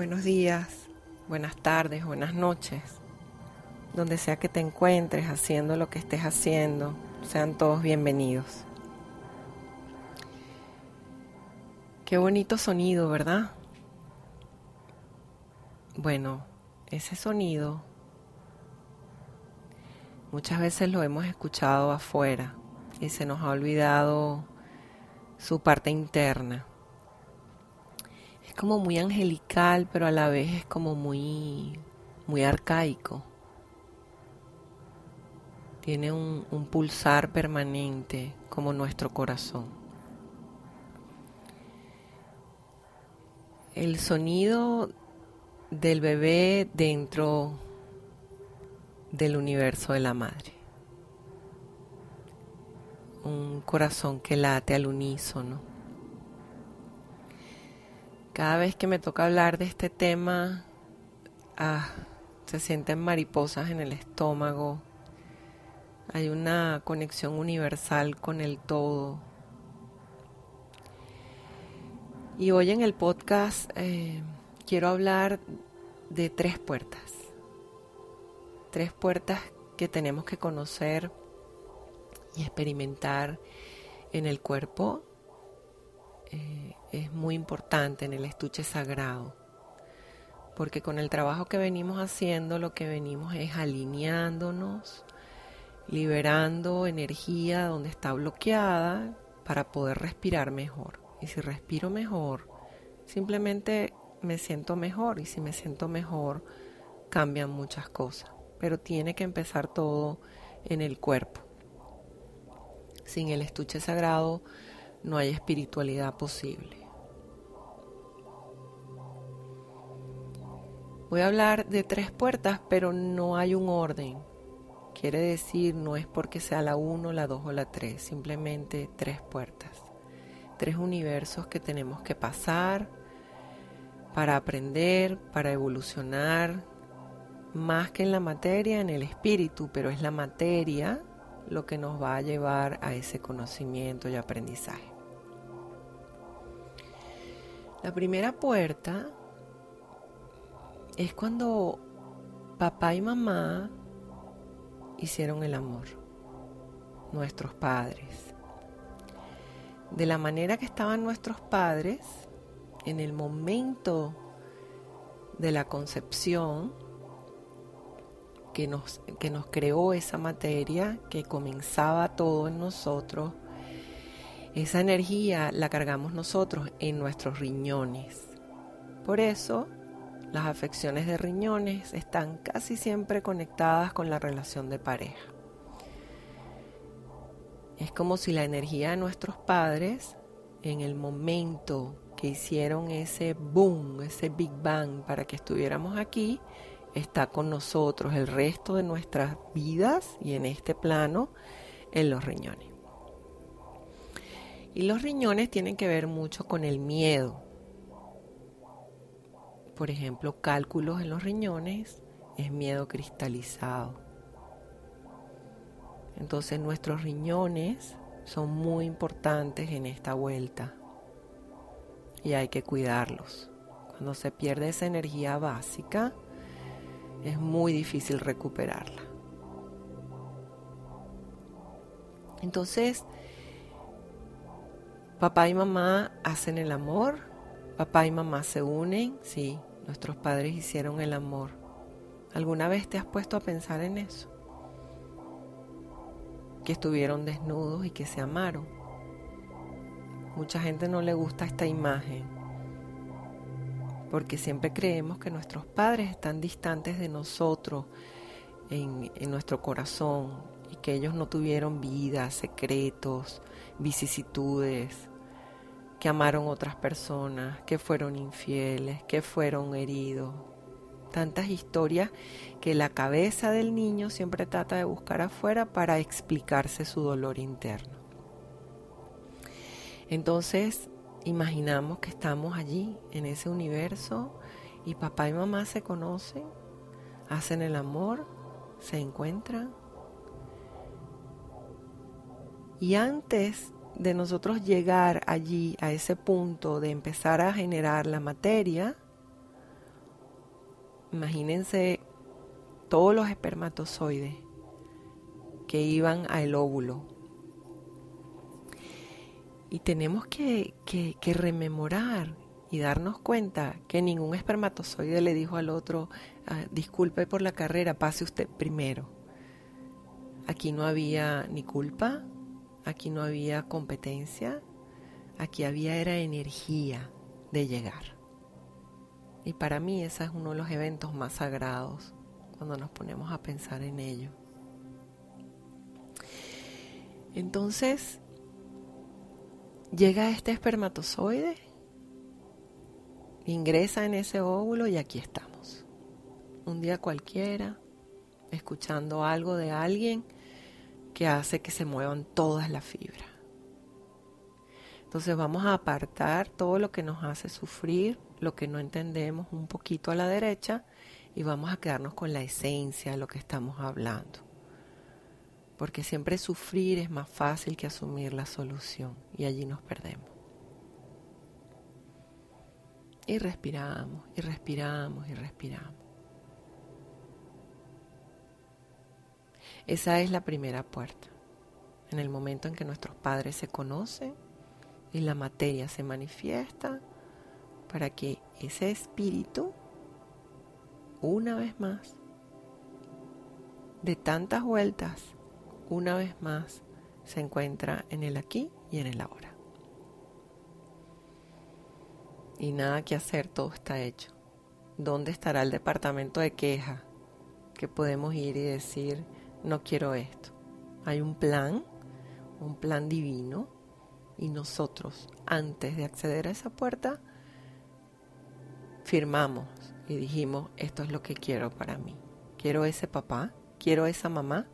Buenos días, buenas tardes, buenas noches. Donde sea que te encuentres haciendo lo que estés haciendo, sean todos bienvenidos. Qué bonito sonido, ¿verdad? Bueno, ese sonido muchas veces lo hemos escuchado afuera y se nos ha olvidado su parte interna como muy angelical, pero a la vez es como muy, muy arcaico. Tiene un, un pulsar permanente como nuestro corazón. El sonido del bebé dentro del universo de la madre. Un corazón que late al unísono cada vez que me toca hablar de este tema, ah, se sienten mariposas en el estómago. Hay una conexión universal con el todo. Y hoy en el podcast eh, quiero hablar de tres puertas. Tres puertas que tenemos que conocer y experimentar en el cuerpo eh, es muy importante en el estuche sagrado, porque con el trabajo que venimos haciendo lo que venimos es alineándonos, liberando energía donde está bloqueada para poder respirar mejor. Y si respiro mejor, simplemente me siento mejor y si me siento mejor, cambian muchas cosas. Pero tiene que empezar todo en el cuerpo. Sin el estuche sagrado, no hay espiritualidad posible. Voy a hablar de tres puertas, pero no hay un orden. Quiere decir, no es porque sea la uno, la dos o la tres, simplemente tres puertas. Tres universos que tenemos que pasar para aprender, para evolucionar, más que en la materia, en el espíritu, pero es la materia lo que nos va a llevar a ese conocimiento y aprendizaje. La primera puerta es cuando papá y mamá hicieron el amor, nuestros padres. De la manera que estaban nuestros padres en el momento de la concepción, que nos, que nos creó esa materia, que comenzaba todo en nosotros, esa energía la cargamos nosotros en nuestros riñones. Por eso las afecciones de riñones están casi siempre conectadas con la relación de pareja. Es como si la energía de nuestros padres, en el momento que hicieron ese boom, ese Big Bang para que estuviéramos aquí, está con nosotros el resto de nuestras vidas y en este plano en los riñones. Y los riñones tienen que ver mucho con el miedo. Por ejemplo, cálculos en los riñones es miedo cristalizado. Entonces nuestros riñones son muy importantes en esta vuelta. y hay que cuidarlos. Cuando se pierde esa energía básica, es muy difícil recuperarla. Entonces, papá y mamá hacen el amor, papá y mamá se unen, sí, nuestros padres hicieron el amor. ¿Alguna vez te has puesto a pensar en eso? Que estuvieron desnudos y que se amaron. Mucha gente no le gusta esta imagen porque siempre creemos que nuestros padres están distantes de nosotros en, en nuestro corazón, y que ellos no tuvieron vida, secretos, vicisitudes, que amaron otras personas, que fueron infieles, que fueron heridos. Tantas historias que la cabeza del niño siempre trata de buscar afuera para explicarse su dolor interno. Entonces, imaginamos que estamos allí, en ese universo, y papá y mamá se conocen, hacen el amor, se encuentran y antes de nosotros llegar allí, a ese punto de empezar a generar la materia, imagínense todos los espermatozoides que iban al óvulo. Y tenemos que, rememorar y darnos cuenta que ningún espermatozoide le dijo al otro, ah, disculpe por la carrera, pase usted primero. Aquí no había ni culpa, Aquí no había competencia, aquí había era energía de llegar. Y para mí ese es uno de los eventos más sagrados cuando nos ponemos a pensar en ello. Entonces, llega este espermatozoide, ingresa en ese óvulo y aquí estamos. Un día cualquiera, escuchando algo de alguien que hace que se muevan todas las fibras. Entonces vamos a apartar todo lo que nos hace sufrir, lo que no entendemos un poquito a la derecha y vamos a quedarnos con la esencia de lo que estamos hablando. Porque siempre sufrir es más fácil que asumir la solución y allí nos perdemos. Y respiramos, y respiramos, y respiramos. Esa es la primera puerta. En el momento en que nuestros padres se conocen y la materia se manifiesta para que ese espíritu, una vez más, de tantas vueltas, una vez más, se encuentra en el aquí y en el ahora. Y nada que hacer, todo está hecho. ¿Dónde estará el departamento de queja que podemos ir y decir, no quiero esto. Hay un plan, un plan divino, y nosotros, antes de acceder a esa puerta, firmamos y dijimos, esto es lo que quiero para mí. Quiero ese papá, quiero esa mamá,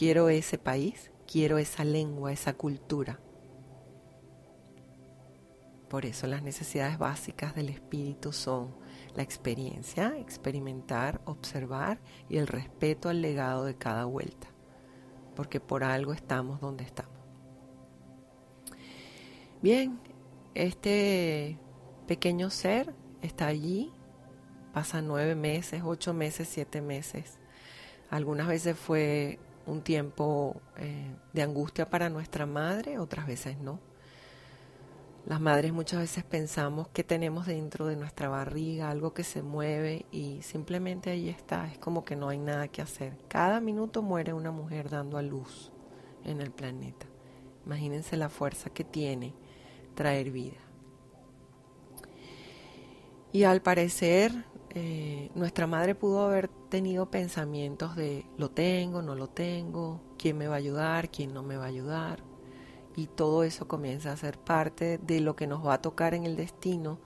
quiero ese país, quiero esa lengua, esa cultura. Por eso las necesidades básicas del espíritu son la experiencia, experimentar, observar y el respeto al legado de cada vuelta, porque por algo estamos donde estamos. Bien, este pequeño ser está allí, pasa nueve meses, ocho meses, siete meses. Algunas veces fue un tiempo eh, de angustia para nuestra madre, otras veces no. Las madres muchas veces pensamos que tenemos dentro de nuestra barriga algo que se mueve y simplemente ahí está, es como que no hay nada que hacer. Cada minuto muere una mujer dando a luz en el planeta. Imagínense la fuerza que tiene traer vida. Y al parecer eh, nuestra madre pudo haber tenido pensamientos de lo tengo, no lo tengo, quién me va a ayudar, quién no me va a ayudar y todo eso comienza a ser parte de lo que nos va a tocar en el destino,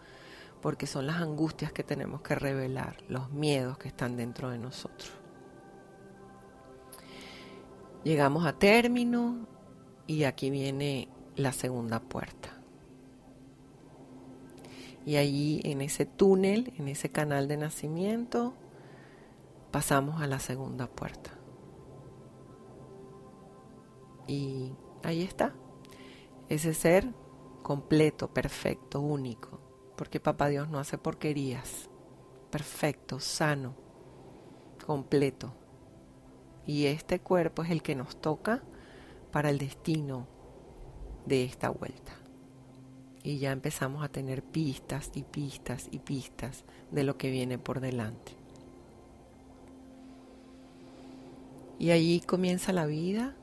porque son las angustias que tenemos que revelar, los miedos que están dentro de nosotros. Llegamos a término y aquí viene la segunda puerta. Y allí en ese túnel, en ese canal de nacimiento, pasamos a la segunda puerta. Y ahí está, ese ser completo, perfecto, único, porque Papá Dios no hace porquerías, perfecto, sano, completo. Y este cuerpo es el que nos toca para el destino de esta vuelta. Y ya empezamos a tener pistas y pistas y pistas de lo que viene por delante. Y allí comienza la vida,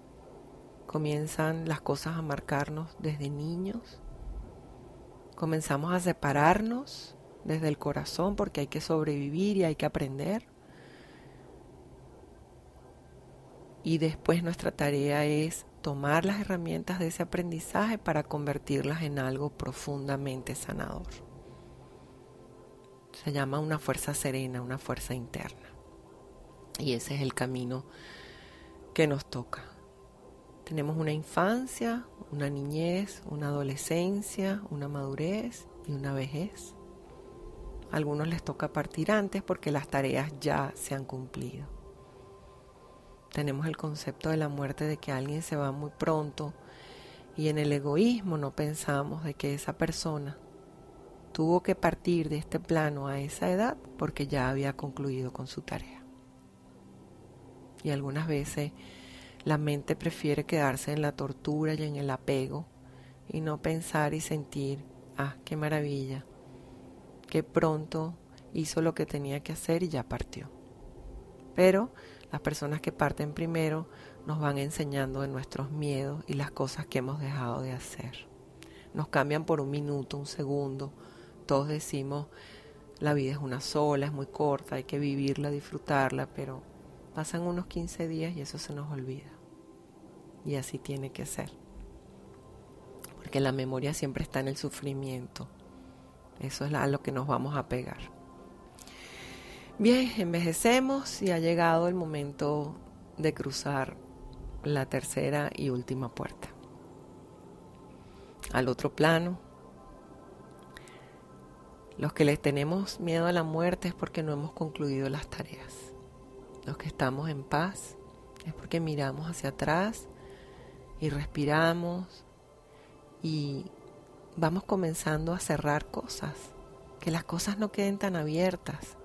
comienzan las cosas a marcarnos desde niños, comenzamos a separarnos desde el corazón porque hay que sobrevivir y hay que aprender. Y después nuestra tarea es tomar las herramientas de ese aprendizaje para convertirlas en algo profundamente sanador. Se llama una fuerza serena, una fuerza interna. Y ese es el camino que nos toca. Tenemos una infancia, una niñez, una adolescencia, una madurez y una vejez. A algunos les toca partir antes porque las tareas ya se han cumplido. Tenemos el concepto de la muerte de que alguien se va muy pronto y en el egoísmo no pensamos de que esa persona tuvo que partir de este plano a esa edad porque ya había concluido con su tarea. Y algunas veces la mente prefiere quedarse en la tortura y en el apego y no pensar y sentir, ah, qué maravilla, que pronto hizo lo que tenía que hacer y ya partió. Pero las personas que parten primero nos van enseñando de nuestros miedos y las cosas que hemos dejado de hacer. Nos cambian por un minuto, un segundo. Todos decimos, la vida es una sola, es muy corta, hay que vivirla, disfrutarla, pero Pasan unos 15 días y eso se nos olvida. Y así tiene que ser. Porque la memoria siempre está en el sufrimiento. Eso es a lo que nos vamos a pegar. Bien, envejecemos y ha llegado el momento de cruzar la tercera y última puerta. Al otro plano. Los que les tenemos miedo a la muerte es porque no hemos concluido las tareas los que estamos en paz, es porque miramos hacia atrás y respiramos y vamos comenzando a cerrar cosas, que las cosas no queden tan abiertas,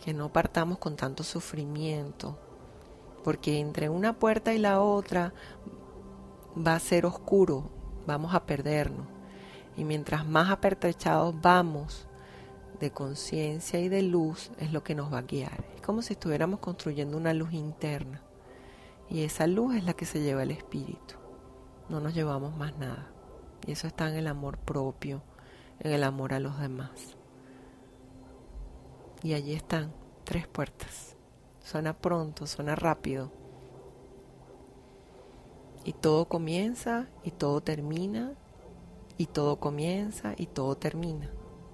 que no partamos con tanto sufrimiento, porque entre una puerta y la otra va a ser oscuro, vamos a perdernos. Y mientras más apertrechados vamos, de conciencia y de luz es lo que nos va a guiar. Es como si estuviéramos construyendo una luz interna. Y esa luz es la que se lleva el espíritu. No nos llevamos más nada. Y eso está en el amor propio, en el amor a los demás. Y allí están tres puertas. Suena pronto, suena rápido. Y todo comienza y todo termina. Y todo comienza y todo termina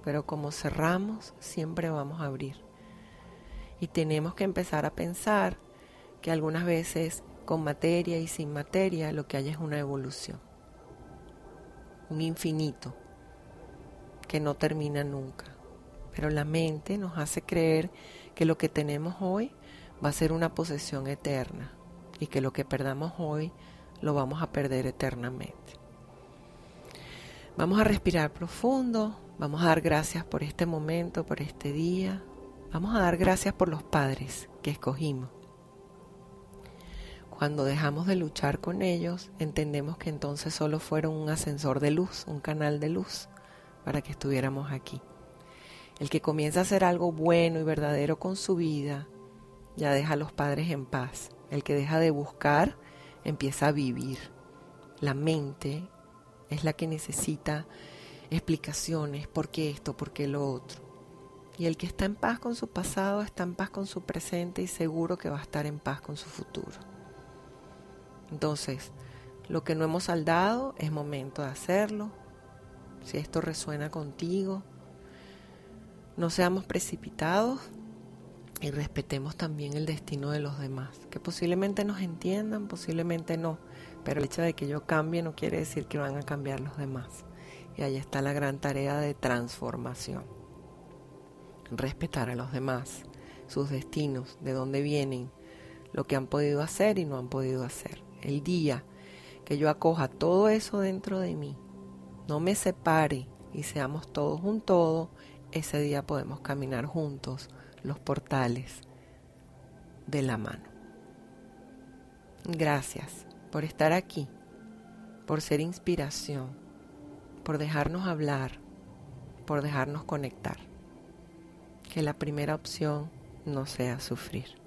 pero como cerramos, siempre vamos a abrir. Y tenemos que empezar a pensar que algunas veces con materia y sin materia lo que hay es una evolución, un infinito que no termina nunca. Pero la mente nos hace creer que lo que tenemos hoy va a ser una posesión eterna y que lo que perdamos hoy lo vamos a perder eternamente. Vamos a respirar profundo, Vamos a dar gracias por este momento, por este día. Vamos a dar gracias por los padres que escogimos. Cuando dejamos de luchar con ellos, entendemos que entonces solo fueron un ascensor de luz, un canal de luz, para que estuviéramos aquí. El que comienza a hacer algo bueno y verdadero con su vida, ya deja a los padres en paz. El que deja de buscar, empieza a vivir. La mente es la que necesita explicaciones, por qué esto, por qué lo otro. Y el que está en paz con su pasado está en paz con su presente y seguro que va a estar en paz con su futuro. Entonces, lo que no hemos saldado es momento de hacerlo. Si esto resuena contigo, no seamos precipitados y respetemos también el destino de los demás, que posiblemente nos entiendan, posiblemente no, pero el hecho de que yo cambie no quiere decir que van a cambiar los demás. Y ahí está la gran tarea de transformación. Respetar a los demás, sus destinos, de dónde vienen, lo que han podido hacer y no han podido hacer. El día que yo acoja todo eso dentro de mí, no me separe y seamos todos un todo, ese día podemos caminar juntos los portales de la mano. Gracias por estar aquí, por ser inspiración, por dejarnos hablar, por dejarnos conectar. Que la primera opción no sea sufrir.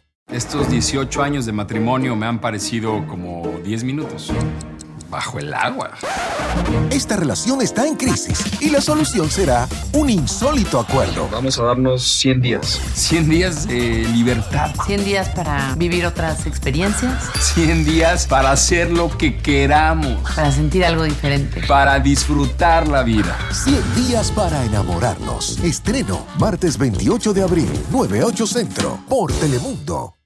Estos 18 años de matrimonio me han parecido como 10 minutos. Bajo el agua. Esta relación está en crisis y la solución será un insólito acuerdo. Vamos a darnos 100 días. 100 días de libertad. 100 días para vivir otras experiencias. 100 días para hacer lo que queramos. Para sentir algo diferente. Para disfrutar la vida. 100 días para enamorarnos. Estreno martes 28 de abril, 98 Centro, por Telemundo.